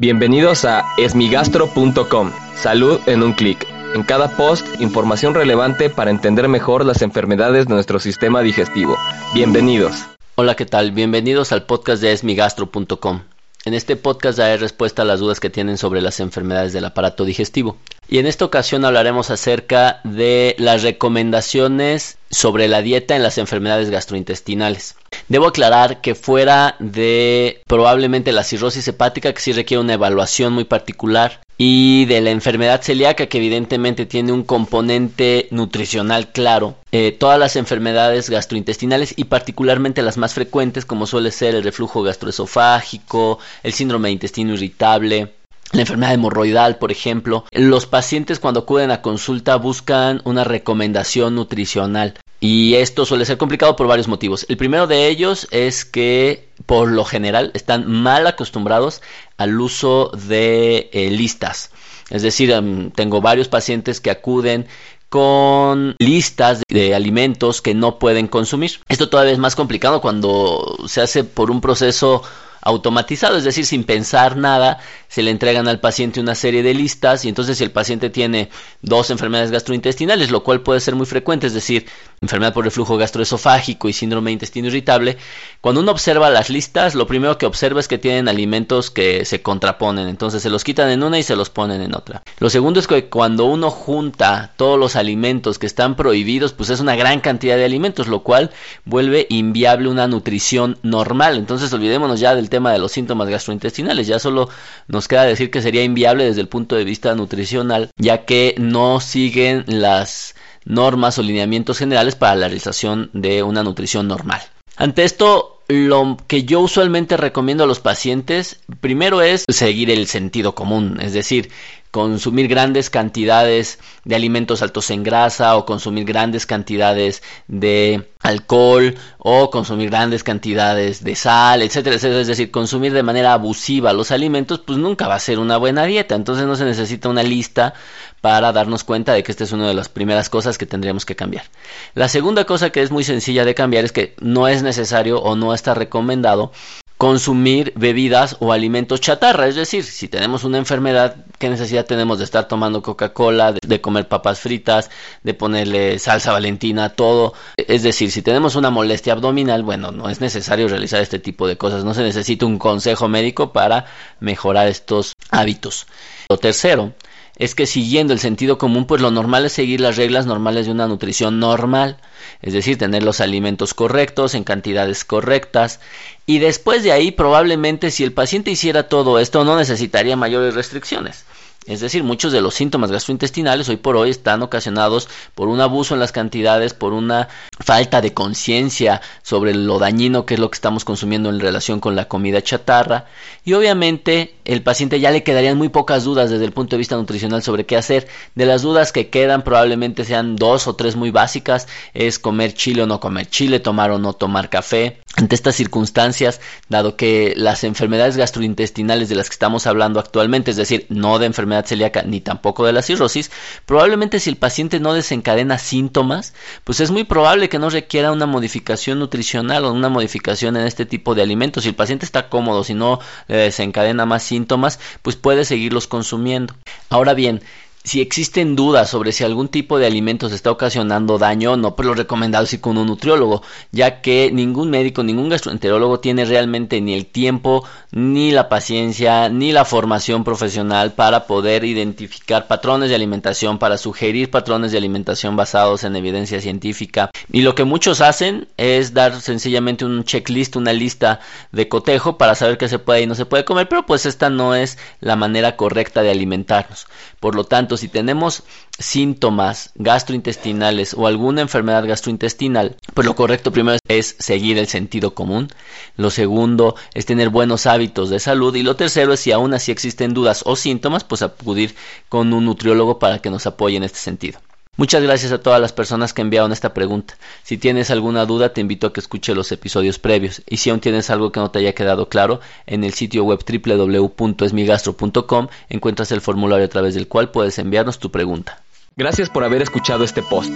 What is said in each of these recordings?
Bienvenidos a esmigastro.com. Salud en un clic. En cada post, información relevante para entender mejor las enfermedades de nuestro sistema digestivo. Bienvenidos. Hola, ¿qué tal? Bienvenidos al podcast de esmigastro.com. En este podcast daré respuesta a las dudas que tienen sobre las enfermedades del aparato digestivo. Y en esta ocasión hablaremos acerca de las recomendaciones sobre la dieta en las enfermedades gastrointestinales. Debo aclarar que fuera de probablemente la cirrosis hepática, que sí requiere una evaluación muy particular, y de la enfermedad celíaca, que evidentemente tiene un componente nutricional claro, eh, todas las enfermedades gastrointestinales y particularmente las más frecuentes, como suele ser el reflujo gastroesofágico, el síndrome de intestino irritable, la enfermedad hemorroidal, por ejemplo. Los pacientes cuando acuden a consulta buscan una recomendación nutricional. Y esto suele ser complicado por varios motivos. El primero de ellos es que por lo general están mal acostumbrados al uso de eh, listas. Es decir, em, tengo varios pacientes que acuden con listas de alimentos que no pueden consumir. Esto todavía es más complicado cuando se hace por un proceso automatizado, es decir, sin pensar nada, se le entregan al paciente una serie de listas y entonces si el paciente tiene dos enfermedades gastrointestinales, lo cual puede ser muy frecuente, es decir, enfermedad por reflujo gastroesofágico y síndrome de intestino irritable, cuando uno observa las listas, lo primero que observa es que tienen alimentos que se contraponen, entonces se los quitan en una y se los ponen en otra. Lo segundo es que cuando uno junta todos los alimentos que están prohibidos, pues es una gran cantidad de alimentos, lo cual vuelve inviable una nutrición normal. Entonces olvidémonos ya del tema de los síntomas gastrointestinales. Ya solo nos queda decir que sería inviable desde el punto de vista nutricional, ya que no siguen las normas o lineamientos generales para la realización de una nutrición normal. Ante esto, lo que yo usualmente recomiendo a los pacientes, primero es seguir el sentido común, es decir, consumir grandes cantidades de alimentos altos en grasa o consumir grandes cantidades de alcohol o consumir grandes cantidades de sal, etcétera, etcétera, es decir, consumir de manera abusiva los alimentos, pues nunca va a ser una buena dieta, entonces no se necesita una lista para darnos cuenta de que esta es una de las primeras cosas que tendríamos que cambiar. La segunda cosa que es muy sencilla de cambiar es que no es necesario o no está recomendado consumir bebidas o alimentos chatarra. Es decir, si tenemos una enfermedad, ¿qué necesidad tenemos de estar tomando Coca-Cola, de, comer papas fritas, de ponerle salsa valentina, todo? Es decir, si tenemos una molestia abdominal, bueno, no es necesario realizar este tipo de cosas. No se necesita un consejo médico para mejorar estos hábitos. Lo tercero es que siguiendo el sentido común, pues lo normal es seguir las reglas normales de una nutrición normal, es decir, tener los alimentos correctos en cantidades correctas y después de ahí probablemente si el paciente hiciera todo esto no necesitaría mayores restricciones. Es decir, muchos de los síntomas gastrointestinales hoy por hoy están ocasionados por un abuso en las cantidades, por una falta de conciencia sobre lo dañino que es lo que estamos consumiendo en relación con la comida chatarra. Y obviamente el paciente ya le quedarían muy pocas dudas desde el punto de vista nutricional sobre qué hacer. De las dudas que quedan probablemente sean dos o tres muy básicas, es comer chile o no comer chile, tomar o no tomar café, ante estas circunstancias, dado que las enfermedades gastrointestinales de las que estamos hablando actualmente, es decir, no de enfermedad celíaca ni tampoco de la cirrosis, probablemente si el paciente no desencadena síntomas, pues es muy probable que no requiera una modificación nutricional o una modificación en este tipo de alimentos. Si el paciente está cómodo, si no desencadena más síntomas, pues puede seguirlos consumiendo. Ahora bien, si existen dudas sobre si algún tipo de alimentos está ocasionando daño, no, pues lo recomendado es con un nutriólogo, ya que ningún médico, ningún gastroenterólogo tiene realmente ni el tiempo, ni la paciencia, ni la formación profesional para poder identificar patrones de alimentación, para sugerir patrones de alimentación basados en evidencia científica. Y lo que muchos hacen es dar sencillamente un checklist, una lista de cotejo para saber qué se puede y no se puede comer, pero pues esta no es la manera correcta de alimentarnos. Por lo tanto, si tenemos síntomas gastrointestinales o alguna enfermedad gastrointestinal, pues lo correcto primero es seguir el sentido común. Lo segundo es tener buenos hábitos de salud. Y lo tercero es si aún así existen dudas o síntomas, pues acudir con un nutriólogo para que nos apoye en este sentido. Muchas gracias a todas las personas que enviaron esta pregunta. Si tienes alguna duda, te invito a que escuche los episodios previos. Y si aún tienes algo que no te haya quedado claro, en el sitio web www.esmigastro.com encuentras el formulario a través del cual puedes enviarnos tu pregunta. Gracias por haber escuchado este post.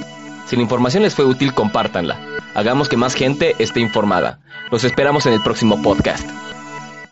Si la información les fue útil, compártanla. Hagamos que más gente esté informada. Los esperamos en el próximo podcast.